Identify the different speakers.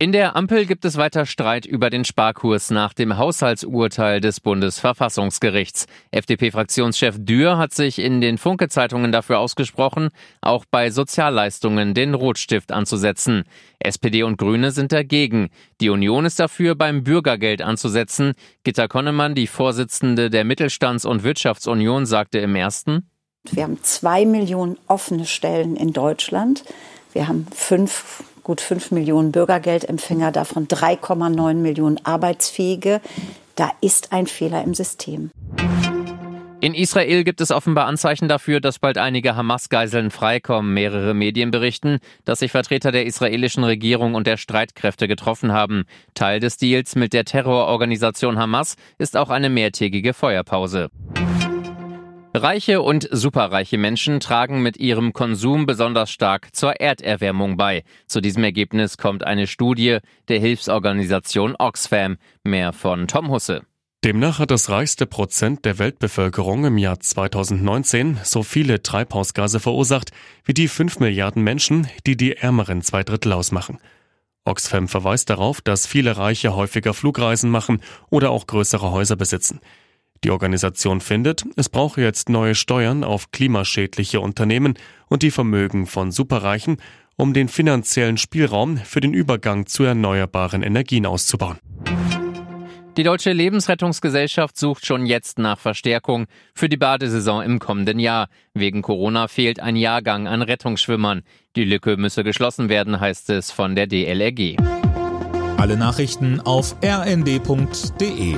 Speaker 1: In der Ampel gibt es weiter Streit über den Sparkurs nach dem Haushaltsurteil des Bundesverfassungsgerichts. FDP-Fraktionschef Dürr hat sich in den Funke-Zeitungen dafür ausgesprochen, auch bei Sozialleistungen den Rotstift anzusetzen. SPD und Grüne sind dagegen. Die Union ist dafür, beim Bürgergeld anzusetzen. Gitta Konnemann, die Vorsitzende der Mittelstands- und Wirtschaftsunion, sagte im ersten,
Speaker 2: wir haben zwei Millionen offene Stellen in Deutschland. Wir haben fünf gut 5 Millionen Bürgergeldempfänger, davon 3,9 Millionen Arbeitsfähige. Da ist ein Fehler im System.
Speaker 1: In Israel gibt es offenbar Anzeichen dafür, dass bald einige Hamas-Geiseln freikommen. Mehrere Medien berichten, dass sich Vertreter der israelischen Regierung und der Streitkräfte getroffen haben. Teil des Deals mit der Terrororganisation Hamas ist auch eine mehrtägige Feuerpause. Reiche und superreiche Menschen tragen mit ihrem Konsum besonders stark zur Erderwärmung bei. Zu diesem Ergebnis kommt eine Studie der Hilfsorganisation Oxfam. Mehr von Tom Husse.
Speaker 3: Demnach hat das reichste Prozent der Weltbevölkerung im Jahr 2019 so viele Treibhausgase verursacht wie die 5 Milliarden Menschen, die die ärmeren zwei Drittel ausmachen. Oxfam verweist darauf, dass viele Reiche häufiger Flugreisen machen oder auch größere Häuser besitzen. Die Organisation findet, es brauche jetzt neue Steuern auf klimaschädliche Unternehmen und die Vermögen von Superreichen, um den finanziellen Spielraum für den Übergang zu erneuerbaren Energien auszubauen.
Speaker 1: Die Deutsche Lebensrettungsgesellschaft sucht schon jetzt nach Verstärkung für die Badesaison im kommenden Jahr. Wegen Corona fehlt ein Jahrgang an Rettungsschwimmern. Die Lücke müsse geschlossen werden, heißt es von der DLRG.
Speaker 4: Alle Nachrichten auf rnd.de